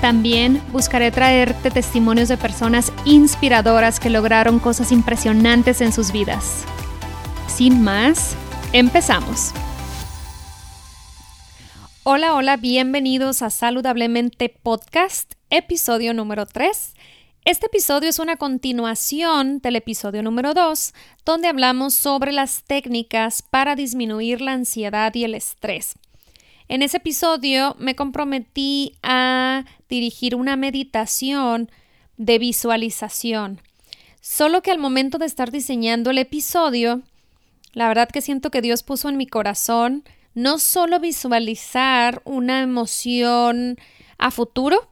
También buscaré traerte testimonios de personas inspiradoras que lograron cosas impresionantes en sus vidas. Sin más, empezamos. Hola, hola, bienvenidos a Saludablemente Podcast, episodio número 3. Este episodio es una continuación del episodio número 2, donde hablamos sobre las técnicas para disminuir la ansiedad y el estrés. En ese episodio me comprometí a dirigir una meditación de visualización. Solo que al momento de estar diseñando el episodio, la verdad que siento que Dios puso en mi corazón no solo visualizar una emoción a futuro,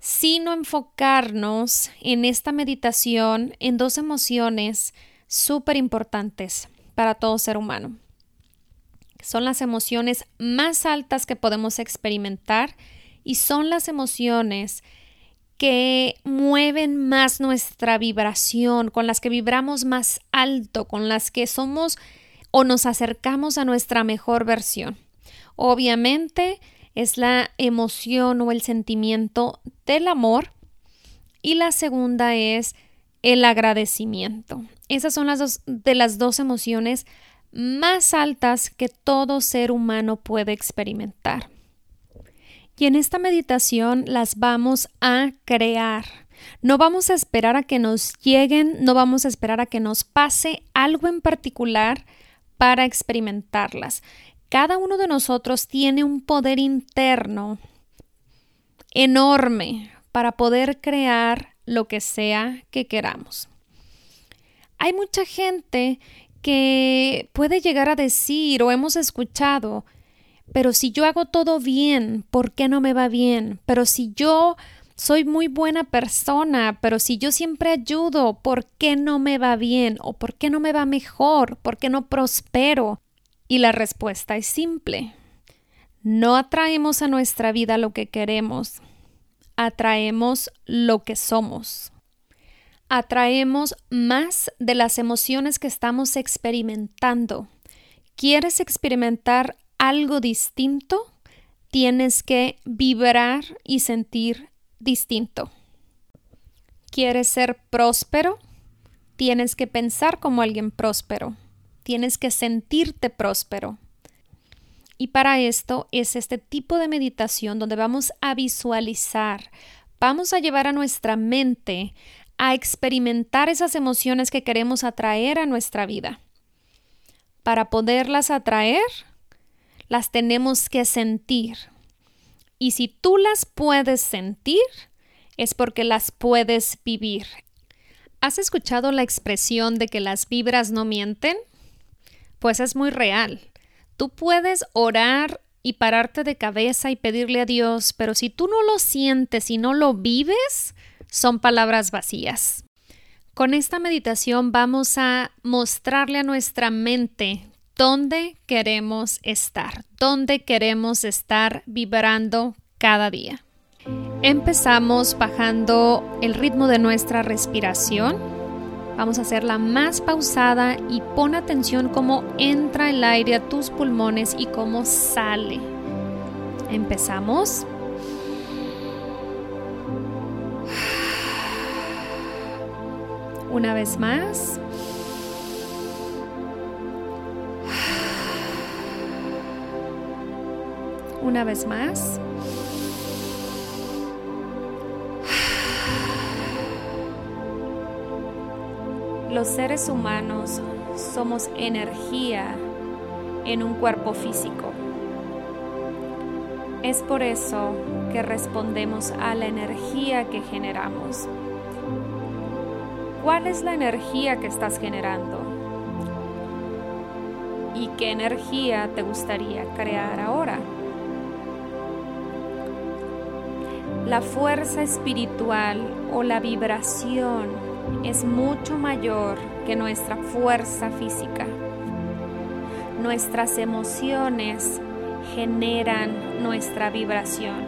sino enfocarnos en esta meditación en dos emociones súper importantes para todo ser humano. Son las emociones más altas que podemos experimentar y son las emociones que mueven más nuestra vibración, con las que vibramos más alto, con las que somos o nos acercamos a nuestra mejor versión. Obviamente, es la emoción o el sentimiento del amor y la segunda es el agradecimiento. Esas son las dos de las dos emociones más altas que todo ser humano puede experimentar. Y en esta meditación las vamos a crear. No vamos a esperar a que nos lleguen, no vamos a esperar a que nos pase algo en particular para experimentarlas. Cada uno de nosotros tiene un poder interno enorme para poder crear lo que sea que queramos. Hay mucha gente que puede llegar a decir o hemos escuchado, pero si yo hago todo bien, ¿por qué no me va bien? Pero si yo soy muy buena persona, pero si yo siempre ayudo, ¿por qué no me va bien? ¿O por qué no me va mejor? ¿Por qué no prospero? Y la respuesta es simple. No atraemos a nuestra vida lo que queremos, atraemos lo que somos. Atraemos más de las emociones que estamos experimentando. ¿Quieres experimentar algo distinto? Tienes que vibrar y sentir distinto. ¿Quieres ser próspero? Tienes que pensar como alguien próspero tienes que sentirte próspero. Y para esto es este tipo de meditación donde vamos a visualizar, vamos a llevar a nuestra mente a experimentar esas emociones que queremos atraer a nuestra vida. Para poderlas atraer, las tenemos que sentir. Y si tú las puedes sentir, es porque las puedes vivir. ¿Has escuchado la expresión de que las vibras no mienten? pues es muy real. Tú puedes orar y pararte de cabeza y pedirle a Dios, pero si tú no lo sientes y no lo vives, son palabras vacías. Con esta meditación vamos a mostrarle a nuestra mente dónde queremos estar, dónde queremos estar vibrando cada día. Empezamos bajando el ritmo de nuestra respiración Vamos a hacerla más pausada y pon atención cómo entra el aire a tus pulmones y cómo sale. Empezamos. Una vez más. Una vez más. Los seres humanos somos energía en un cuerpo físico. Es por eso que respondemos a la energía que generamos. ¿Cuál es la energía que estás generando? ¿Y qué energía te gustaría crear ahora? La fuerza espiritual o la vibración es mucho mayor que nuestra fuerza física. Nuestras emociones generan nuestra vibración.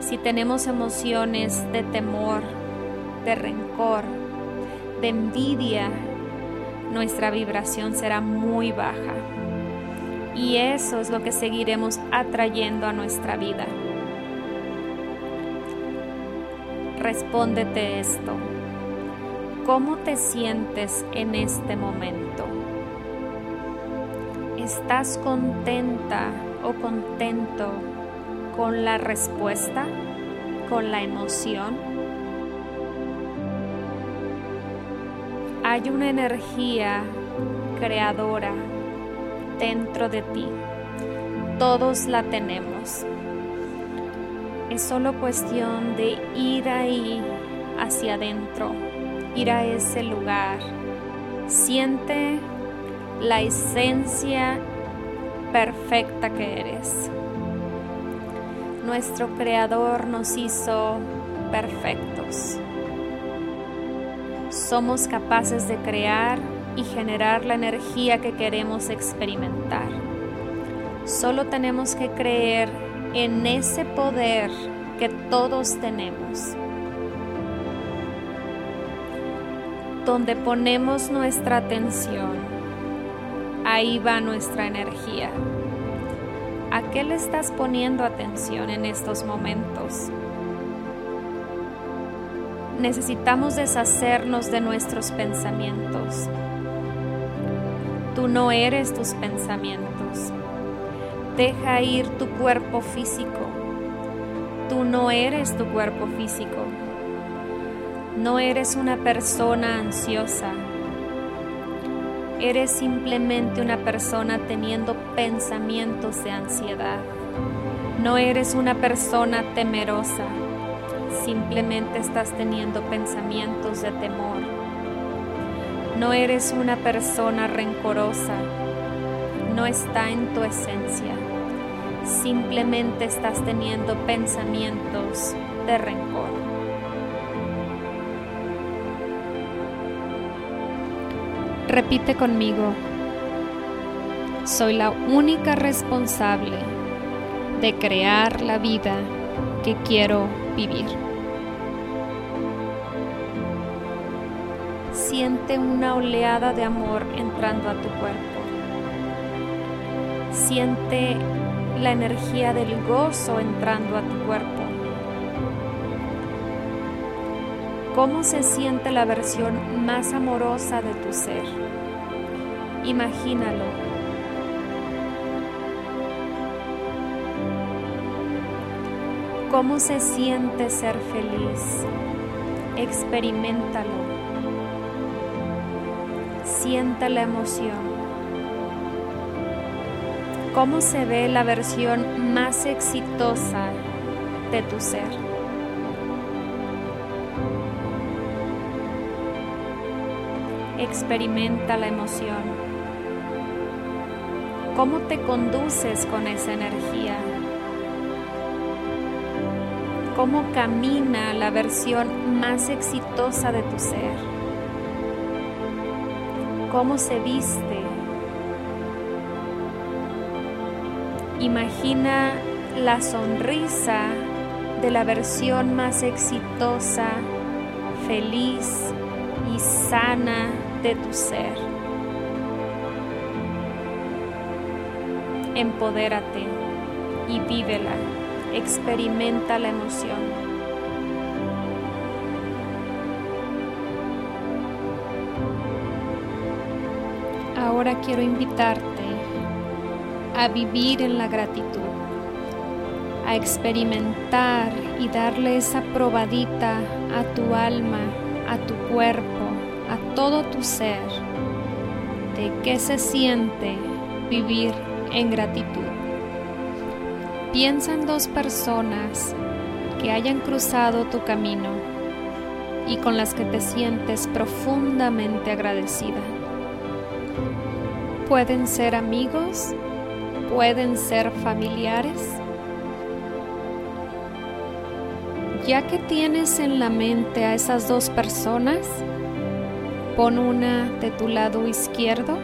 Si tenemos emociones de temor, de rencor, de envidia, nuestra vibración será muy baja. Y eso es lo que seguiremos atrayendo a nuestra vida. Respóndete esto. ¿Cómo te sientes en este momento? ¿Estás contenta o contento con la respuesta, con la emoción? Hay una energía creadora dentro de ti. Todos la tenemos. Es solo cuestión de ir ahí hacia adentro, ir a ese lugar. Siente la esencia perfecta que eres. Nuestro Creador nos hizo perfectos. Somos capaces de crear y generar la energía que queremos experimentar. Solo tenemos que creer en ese poder que todos tenemos. Donde ponemos nuestra atención, ahí va nuestra energía. ¿A qué le estás poniendo atención en estos momentos? Necesitamos deshacernos de nuestros pensamientos. Tú no eres tus pensamientos. Deja ir tu cuerpo físico. Tú no eres tu cuerpo físico. No eres una persona ansiosa. Eres simplemente una persona teniendo pensamientos de ansiedad. No eres una persona temerosa. Simplemente estás teniendo pensamientos de temor. No eres una persona rencorosa. No está en tu esencia. Simplemente estás teniendo pensamientos de rencor. Repite conmigo, soy la única responsable de crear la vida que quiero vivir. Siente una oleada de amor entrando a tu cuerpo. Siente la energía del gozo entrando a tu cuerpo. ¿Cómo se siente la versión más amorosa de tu ser? Imagínalo. ¿Cómo se siente ser feliz? Experimentalo. Siente la emoción. ¿Cómo se ve la versión más exitosa de tu ser? experimenta la emoción. ¿Cómo te conduces con esa energía? ¿Cómo camina la versión más exitosa de tu ser? ¿Cómo se viste? Imagina la sonrisa de la versión más exitosa, feliz y sana de tu ser. Empodérate y vívela, experimenta la emoción. Ahora quiero invitarte a vivir en la gratitud, a experimentar y darle esa probadita a tu alma, a tu cuerpo, a todo tu ser de qué se siente vivir en gratitud. Piensa en dos personas que hayan cruzado tu camino y con las que te sientes profundamente agradecida. Pueden ser amigos, pueden ser familiares. Ya que tienes en la mente a esas dos personas, pon una de tu lado izquierdo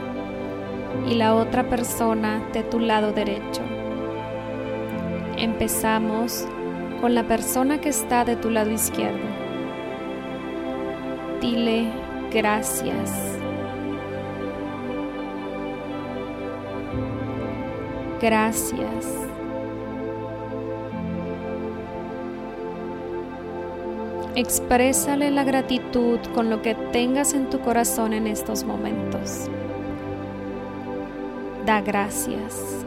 y la otra persona de tu lado derecho. Empezamos con la persona que está de tu lado izquierdo. Dile gracias. Gracias. Exprésale la gratitud con lo que tengas en tu corazón en estos momentos. Da gracias.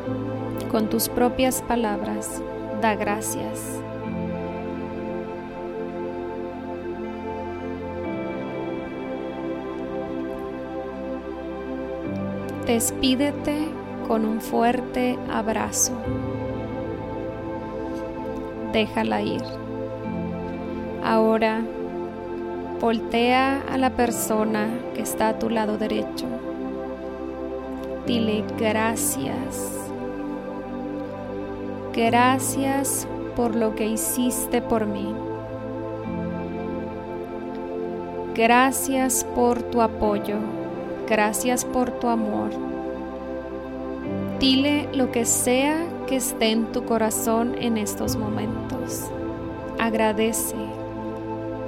Con tus propias palabras, da gracias. Despídete con un fuerte abrazo. Déjala ir. Ahora voltea a la persona que está a tu lado derecho. Dile gracias. Gracias por lo que hiciste por mí. Gracias por tu apoyo. Gracias por tu amor. Dile lo que sea que esté en tu corazón en estos momentos. Agradece.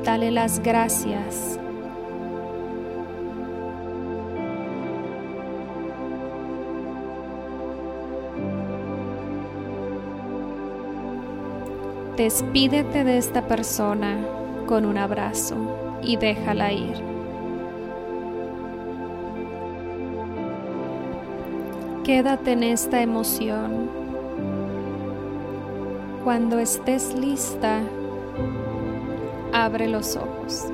Dale las gracias. Despídete de esta persona con un abrazo y déjala ir. Quédate en esta emoción. Cuando estés lista, abre los ojos.